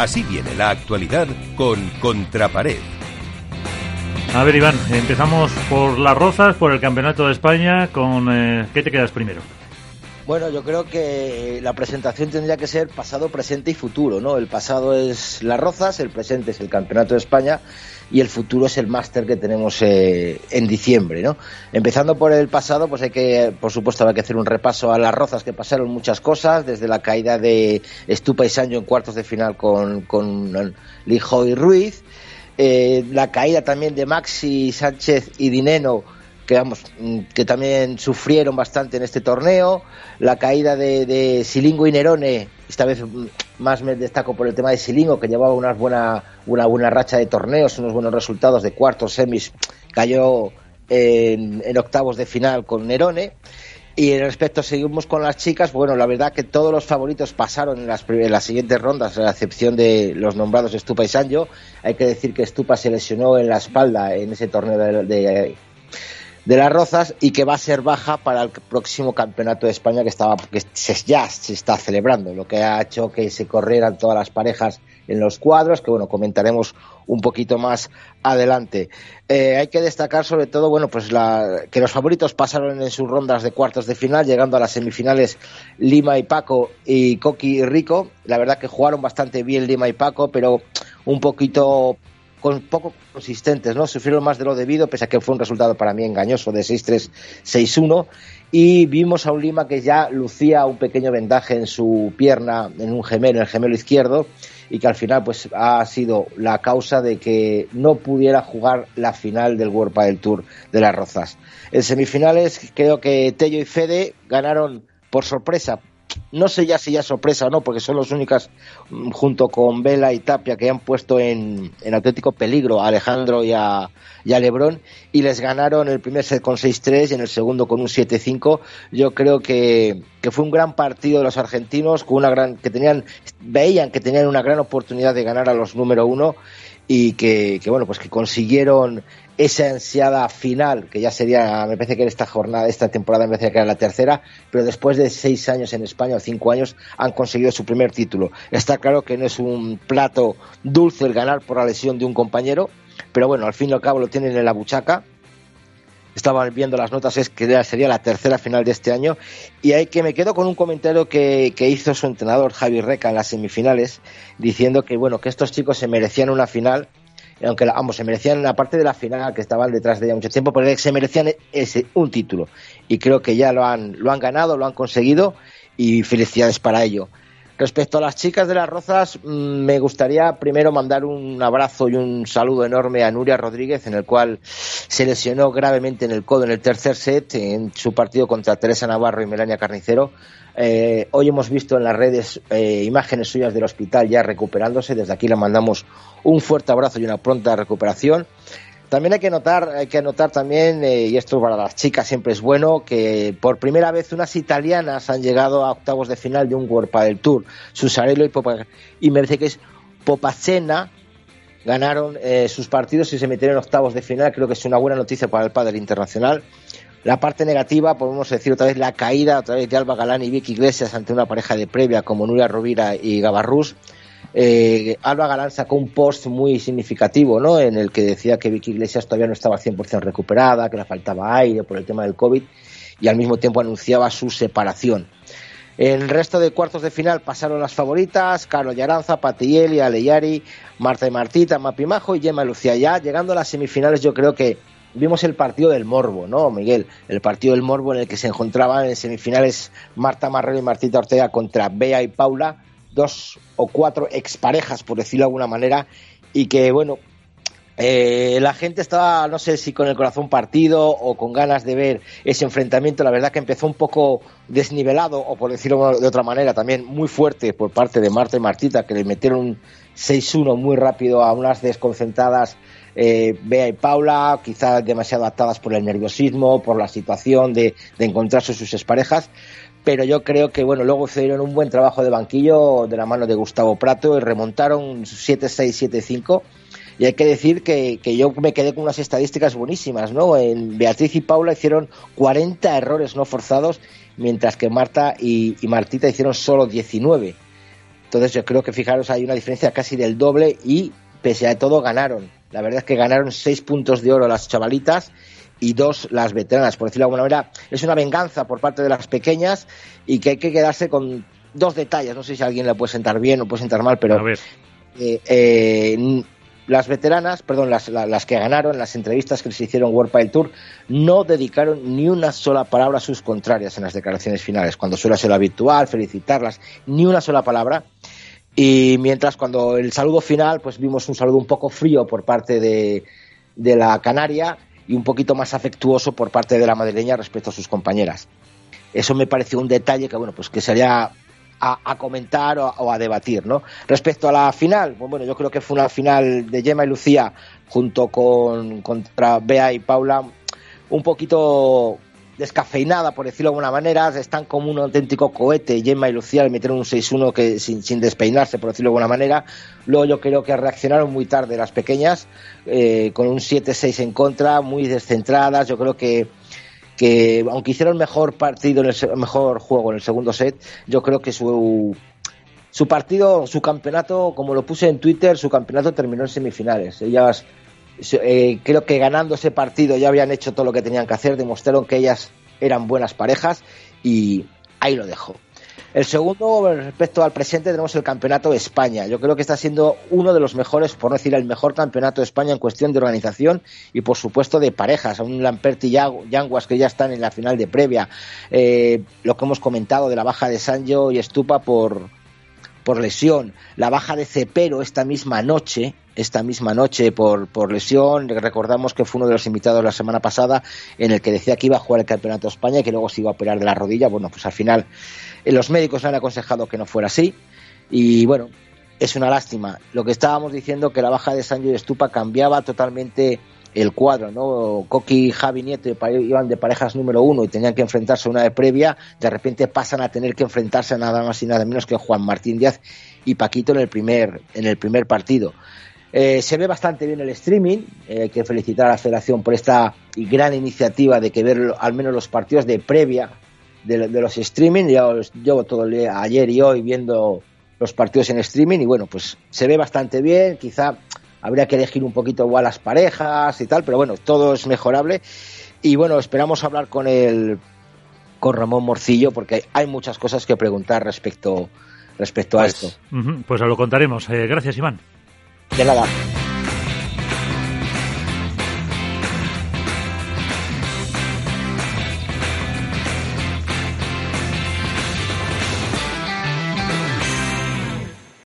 Así viene la actualidad con Contrapared. A ver, Iván, empezamos por las Rozas, por el Campeonato de España. Con eh, ¿Qué te quedas primero? Bueno, yo creo que la presentación tendría que ser pasado, presente y futuro, ¿no? El pasado es las Rozas, el presente es el Campeonato de España y el futuro es el máster que tenemos eh, en diciembre, ¿no? Empezando por el pasado, pues hay que, por supuesto, hay que hacer un repaso a las Rozas que pasaron muchas cosas, desde la caída de Estupa y Sancho en cuartos de final con, con Lijo y Ruiz, eh, la caída también de Maxi Sánchez y Dineno que mm, que también sufrieron bastante en este torneo, la caída de, Silingo y Nerone, esta vez mm, más me destaco por el tema de Silingo, que llevaba una buena, una buena racha de torneos, unos buenos resultados de cuartos, semis, cayó en, octavos de final con Nerone. Y en respecto, seguimos con las chicas. Bueno, la verdad que todos los favoritos pasaron en las, las siguientes rondas, a la excepción de los nombrados Estupa y Sanjo. Hay que decir que Estupa se lesionó en la espalda en ese torneo de las Rozas y que va a ser baja para el próximo campeonato de España que estaba que ya se está celebrando, lo que ha hecho que se corrieran todas las parejas en los cuadros, que bueno, comentaremos un poquito más adelante. Eh, hay que destacar sobre todo, bueno, pues la, que los favoritos pasaron en sus rondas de cuartos de final, llegando a las semifinales Lima y Paco y Coqui y Rico. La verdad que jugaron bastante bien Lima y Paco, pero un poquito con poco consistentes, ¿no? Sufrieron más de lo debido, pese a que fue un resultado para mí engañoso de 6-3, 6-1. Y vimos a un Lima que ya lucía un pequeño vendaje en su pierna, en un gemelo, en el gemelo izquierdo, y que al final pues ha sido la causa de que no pudiera jugar la final del World del Tour de las Rozas. En semifinales creo que Tello y Fede ganaron por sorpresa no sé ya si ya sorpresa o no, porque son las únicas, mm, junto con Vela y Tapia, que han puesto en, en auténtico peligro a Alejandro y a, y Lebrón, y les ganaron el primer set con 6-3 y en el segundo con un 7-5. Yo creo que, que, fue un gran partido de los argentinos, con una gran, que tenían, veían que tenían una gran oportunidad de ganar a los número uno y que, bueno, pues que consiguieron esa ansiada final, que ya sería, me parece que en esta jornada, esta temporada me parece que era la tercera, pero después de seis años en España o cinco años han conseguido su primer título. Está claro que no es un plato dulce el ganar por la lesión de un compañero, pero bueno, al fin y al cabo lo tienen en la buchaca. Estaba viendo las notas, es que sería la tercera final de este año. Y hay que me quedo con un comentario que, que hizo su entrenador Javi Reca en las semifinales, diciendo que bueno, que estos chicos se merecían una final aunque ambos se merecían la parte de la final que estaban detrás de ella mucho tiempo, porque se merecían ese un título y creo que ya lo han lo han ganado, lo han conseguido y felicidades para ello. Respecto a las chicas de las Rozas, mm, me gustaría primero mandar un abrazo y un saludo enorme a Nuria Rodríguez, en el cual se lesionó gravemente en el codo en el tercer set en su partido contra Teresa Navarro y Melania Carnicero. Eh, hoy hemos visto en las redes eh, imágenes suyas del hospital ya recuperándose. Desde aquí le mandamos un fuerte abrazo y una pronta recuperación. También hay que notar, hay que notar también, eh, y esto para las chicas siempre es bueno, que por primera vez unas italianas han llegado a octavos de final de un World del Tour. Susarello y Popa, y me Popacena ganaron sus partidos y se metieron en octavos de final. Creo que es una buena noticia para el padre internacional. La parte negativa, podemos decir otra vez la caída otra vez de Alba Galán y Vicky Iglesias ante una pareja de previa como Nuria Rovira y Gavarrus. Eh, Alba Galán sacó un post muy significativo, ¿no? En el que decía que Vicky Iglesias todavía no estaba 100% recuperada, que le faltaba aire por el tema del COVID y al mismo tiempo anunciaba su separación. El resto de cuartos de final pasaron las favoritas, Carlos Yaranza, Patielli, Aleyari, Marta y Martita, Mapimajo y Gemma Lucía. Ya llegando a las semifinales yo creo que vimos el partido del Morbo, ¿no, Miguel? El partido del Morbo en el que se encontraban en semifinales Marta Marrero y Martita Ortega contra Bea y Paula, dos o cuatro exparejas, por decirlo de alguna manera, y que, bueno, eh, la gente estaba, no sé si con el corazón partido o con ganas de ver ese enfrentamiento. La verdad que empezó un poco desnivelado, o por decirlo de otra manera, también muy fuerte por parte de Marta y Martita, que le metieron un 6-1 muy rápido a unas desconcentradas eh, Bea y Paula, quizás demasiado adaptadas por el nerviosismo, por la situación de, encontrarse sus exparejas, pero yo creo que bueno, luego hicieron un buen trabajo de banquillo de la mano de Gustavo Prato y remontaron 7-6, 7-5. Y hay que decir que, yo me quedé con unas estadísticas buenísimas, ¿no? En Beatriz y Paula hicieron 40 errores no forzados, mientras que Marta y, y Martita hicieron solo 19 Entonces yo creo que fijaros hay una diferencia casi del doble y pese a todo ganaron. La verdad es que ganaron seis puntos de oro las chavalitas y dos las veteranas, por decirlo de alguna manera. Es una venganza por parte de las pequeñas y que hay que quedarse con dos detalles. No sé si a alguien le puede sentar bien o puede sentar mal, pero eh, eh, las veteranas, perdón, las, las, que ganaron, las entrevistas que les hicieron World Pile Tour, no dedicaron ni una sola palabra a sus contrarias en las declaraciones finales, cuando suele ser lo habitual, felicitarlas, ni una sola palabra. Y mientras cuando el saludo final, pues vimos un saludo un poco frío por parte de, de la Canaria y un poquito más afectuoso por parte de la madrileña respecto a sus compañeras. Eso me pareció un detalle que, bueno, pues que sería a, comentar o, a debatir, ¿no? Respecto a la final, pues bueno, yo creo que fue una final de Gemma y Lucía junto con contra Bea y Paula un poquito descafeinada, por decirlo de alguna manera, están como un auténtico cohete, Gemma y Lucía le metieron un 6-1 que sin, sin, despeinarse, por decirlo de alguna manera. Luego yo creo que reaccionaron muy tarde las pequeñas, eh, con un 7-6 en contra, muy descentradas. Yo creo que que aunque hicieron mejor partido, en el mejor juego en el segundo set, yo creo que su, su partido, su campeonato, como lo puse en Twitter, su campeonato terminó en semifinales. Ellas, eh, creo que ganando ese partido ya habían hecho todo lo que tenían que hacer, demostraron que ellas eran buenas parejas y ahí lo dejo. El segundo, respecto al presente, tenemos el Campeonato de España. Yo creo que está siendo uno de los mejores, por no decir el mejor Campeonato de España en cuestión de organización y, por supuesto, de parejas. A un Lamperti y Yanguas que ya están en la final de previa. Eh, lo que hemos comentado de la baja de Sancho y Estupa por, por lesión. La baja de Cepero esta misma noche, esta misma noche por, por lesión. Recordamos que fue uno de los invitados la semana pasada en el que decía que iba a jugar el Campeonato de España y que luego se iba a operar de la rodilla. Bueno, pues al final eh, los médicos han aconsejado que no fuera así y bueno, es una lástima. Lo que estábamos diciendo que la baja de Sancho y Estupa cambiaba totalmente el cuadro, ¿no? Coqui, Javi Nieto iban de parejas número uno y tenían que enfrentarse a una de previa, de repente pasan a tener que enfrentarse nada más y nada menos que Juan Martín Díaz y Paquito en el primer, en el primer partido. Eh, se ve bastante bien el streaming, eh, hay que felicitar a la federación por esta gran iniciativa de que ver al menos los partidos de previa de, los streaming. Llevo todo ayer y hoy viendo los partidos en streaming y bueno, pues se ve bastante bien. Quizá habría que elegir un poquito igual las parejas y tal, pero bueno, todo es mejorable. Y bueno, esperamos hablar con el con Ramón Morcillo porque hay muchas cosas que preguntar respecto respecto a pues, esto. pues lo contaremos. Eh, gracias, Iván. De nada.